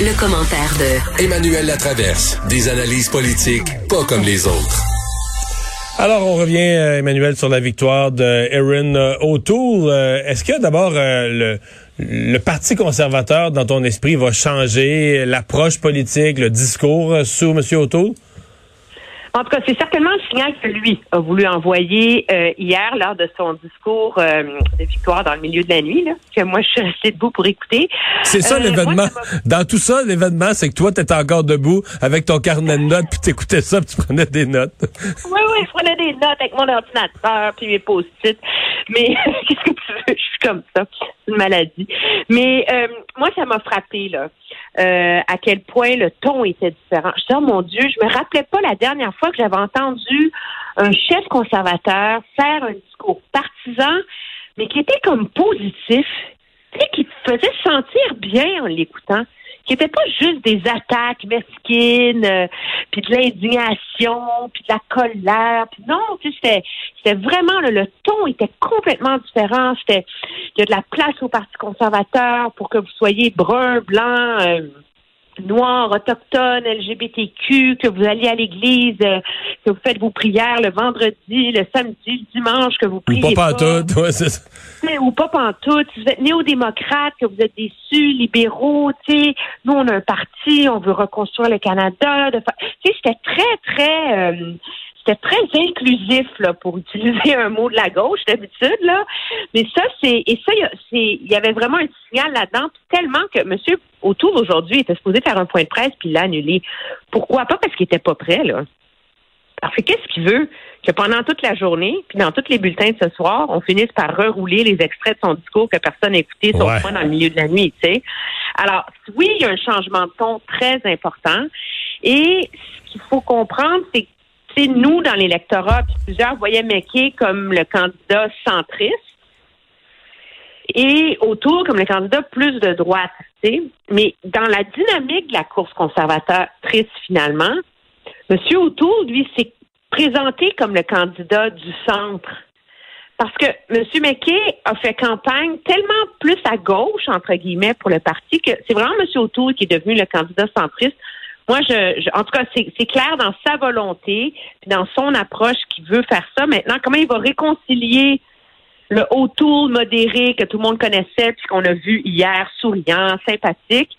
Le, commentaire de Emmanuel Latraverse. Des analyses politiques pas comme les autres. Alors, on revient, euh, Emmanuel, sur la victoire de Erin euh, O'Toole. Euh, est-ce que d'abord le, le Parti conservateur, dans ton esprit, va changer l'approche politique, le discours sous M. O'Toole? En tout cas, c'est certainement le signal que lui a voulu envoyer euh, hier lors de son discours euh, de victoire dans le milieu de la nuit, là, que moi je suis restée debout pour écouter. C'est ça euh, l'événement. Dans tout ça, l'événement, c'est que toi, tu étais encore debout avec ton carnet de notes, puis tu écoutais ça, puis tu prenais des notes. Oui, oui, je prenais des notes avec mon ordinateur, puis mes post-it. Mais qu'est-ce que tu veux? Je suis comme ça. C'est une maladie. Mais moi, ça m'a frappé, là. Euh, à quel point le ton était différent. Je dis, oh mon Dieu, je me rappelais pas la dernière fois que j'avais entendu un chef conservateur faire un discours partisan, mais qui était comme positif, qui faisait sentir bien en l'écoutant qui n'était pas juste des attaques mesquines, euh, puis de l'indignation, puis de la colère. Puis non, c'était, c'était vraiment le ton était complètement différent. C'était il y a de la place au Parti conservateur pour que vous soyez brun, blanc. Euh, noir, autochtone, LGBTQ, que vous alliez à l'église, euh, que vous faites vos prières le vendredi, le samedi, le dimanche, que vous priez. Ou pas pantoute, ouais, c'est ça. Ou pas pantoute. Si vous êtes néo-démocrate, que vous êtes déçus, libéraux, tu sais, nous, on a un parti, on veut reconstruire le Canada. Tu sais, c'était très, très... Euh, c'était très inclusif là pour utiliser un mot de la gauche d'habitude là. Mais ça c'est et ça c'est il y avait vraiment un signal là-dedans tellement que monsieur autour aujourd'hui était supposé faire un point de presse puis l'a annulé. Pourquoi pas? Parce qu'il était pas prêt là. Parce que qu'est-ce qu'il veut? Que pendant toute la journée, puis dans tous les bulletins de ce soir, on finisse par rerouler les extraits de son discours que personne n'a écouté, sauf moi dans le milieu de la nuit, tu sais. Alors, oui, il y a un changement de ton très important. Et ce qu'il faut comprendre, c'est nous, dans l'électorat, plusieurs voyaient McKay comme le candidat centriste et autour comme le candidat plus de droite. Mais dans la dynamique de la course conservatrice, finalement, M. O'Toole, lui, s'est présenté comme le candidat du centre. Parce que M. McKay a fait campagne tellement plus à gauche, entre guillemets, pour le parti, que c'est vraiment M. O'Toole qui est devenu le candidat centriste moi, je, en tout cas, c'est clair dans sa volonté, puis dans son approche qu'il veut faire ça. Maintenant, comment il va réconcilier le O'Toole modéré que tout le monde connaissait, puis qu'on a vu hier, souriant, sympathique,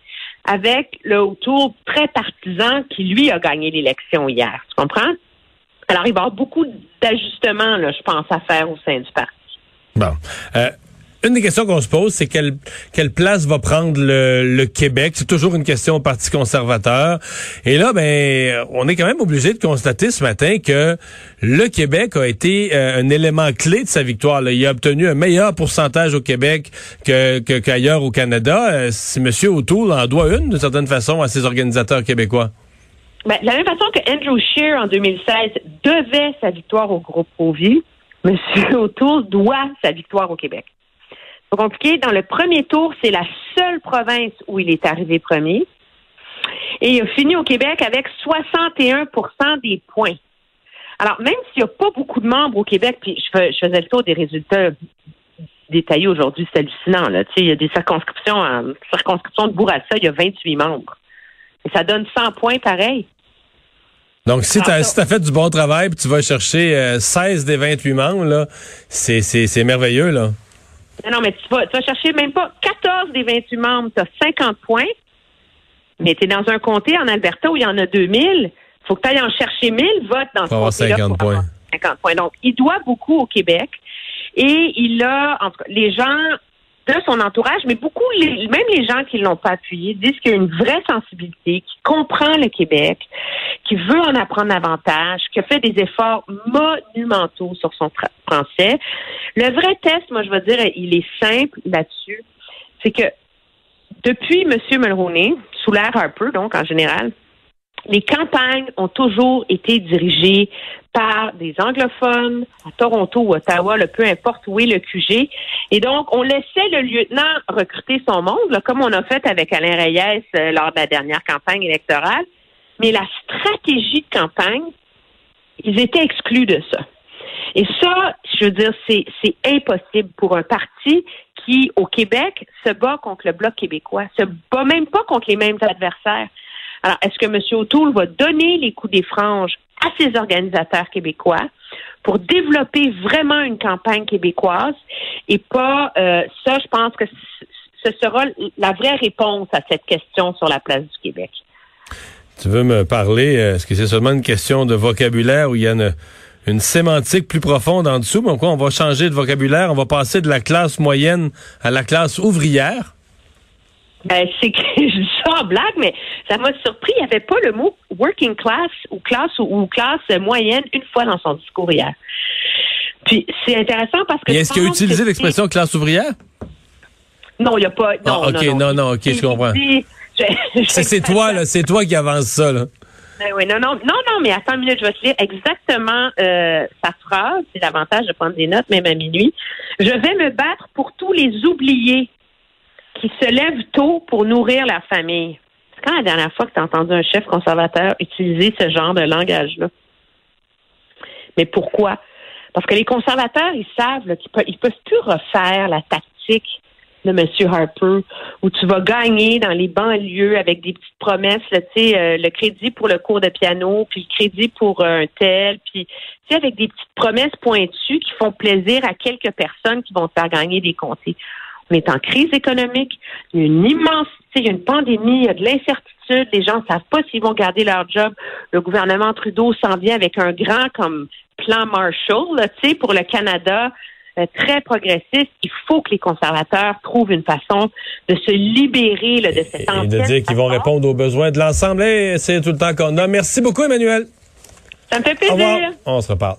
avec le O'Toole très partisan qui, lui, a gagné l'élection hier. Tu comprends? Alors, il va y avoir beaucoup d'ajustements, je pense, à faire au sein du parti. Bon. Euh, une des questions qu'on se pose, c'est quelle, quelle place va prendre le, Québec? C'est toujours une question au Parti conservateur. Et là, ben, on est quand même obligé de constater ce matin que le Québec a été euh, un élément clé de sa victoire. Il a obtenu un meilleur pourcentage au Québec que, qu'ailleurs au Canada. Euh, si M. O'Toole en doit une, d'une certaine façon, à ses organisateurs québécoois. Ben, de la même façon que Andrew Scheer, en 2016, devait sa victoire au groupe Provi, M. O'Toole doit sa victoire au Québec compliqué. Dans le premier tour, c'est la seule province où il est arrivé premier. Et il a fini au Québec avec 61% des points. Alors, même s'il n'y a pas beaucoup de membres au Québec, puis je, faisais le tour des résultats détaillés aujourd'hui, c'est hallucinant. Là. Tu sais, il y a des circonscriptions, en circonscription de Bourassa, il y a 28 membres. Et ça donne 100 points pareil. Donc, si tu as, fait du bon travail, puis tu vas chercher 16 euh, des 28 membres, c'est merveilleux, là. Non, mais tu vas, tu vas chercher même pas 14 des 28 membres, tu as 50 points. Mais tu es dans un comté en Alberta où il y en a 2000. Il faut que tu ailles en chercher 1000 votes dans ce comté-là. 50 points. 50 points. Donc, il doit beaucoup au Québec. Et il a, en tout cas, les gens de son entourage, mais beaucoup, même les gens qui ne l'ont pas appuyé, disent qu'il y a une vraie sensibilité, qui comprend le Québec, qui veut en apprendre davantage, qui a fait des efforts monumentaux sur son français. Le vrai test, moi, je veux dire, il est simple là-dessus. C'est que depuis M. Mulroney, sous l'ère Harper, donc en général, les campagnes ont toujours été dirigées par des anglophones à Toronto ou Ottawa, le peu importe où est le QG. Et donc, on laissait le lieutenant recruter son monde, comme on a fait avec Alain Reyes euh, lors de la dernière campagne électorale. Mais la stratégie de campagne, ils étaient exclus de ça. Et ça, je veux dire, c'est impossible pour un parti qui, au Québec, se bat contre le Bloc québécois, se bat même pas contre les mêmes adversaires. Alors, est-ce que M. O'Toole va donner les coups des franges à ses organisateurs québécois pour développer vraiment une campagne québécoise et pas euh, ça, je pense que ce sera la vraie réponse à cette question sur la place du Québec? Tu veux me parler, euh, est-ce que c'est seulement une question de vocabulaire où il y a une, sémantique plus profonde en dessous? Mais quoi, on va changer de vocabulaire, on va passer de la classe moyenne à la classe ouvrière? Ben, c'est que je dis ça en blague, mais ça m'a surpris. Il n'y avait pas le mot working class ou classe ou, classe moyenne une fois dans son discours hier. Puis c'est intéressant parce que. est-ce qu'il a utilisé l'expression classe ouvrière? Non, il n'y a pas. Non, ah, ok, non, non, ok, je comprends. c'est toi, là, c'est toi qui avance ça, là. Ben oui, non, non, non, non, mais attends une minute, je vais te lire exactement euh, sa phrase. C'est l'avantage de prendre des notes, même à minuit. Je vais me battre pour tous les oubliés qui se lèvent tôt pour nourrir la famille. C'est quand la dernière fois que tu as entendu un chef conservateur utiliser ce genre de langage-là? Mais pourquoi? Parce que les conservateurs, ils savent qu'ils peuvent, peuvent plus refaire la tactique de M. Harper, où tu vas gagner dans les banlieues avec des petites promesses, tu sais, euh, le crédit pour le cours de piano, puis le crédit pour un tel, puis tu sais, avec des petites promesses pointues qui font plaisir à quelques personnes qui vont te faire gagner des comtés. On est en crise économique, il y a une immense, il y a une pandémie, il y a de l'incertitude, les gens ne savent pas s'ils vont garder leur job. Le gouvernement Trudeau s'en vient avec un grand comme plan Marshall, tu sais, pour le Canada, euh, très progressiste. Il faut que les conservateurs trouvent une façon de se libérer de cette Et de dire qu'ils vont répondre aux besoins de l'ensemble. C'est tout le temps qu'on a. Merci beaucoup, Emmanuel. Ça me fait plaisir. On se reparle.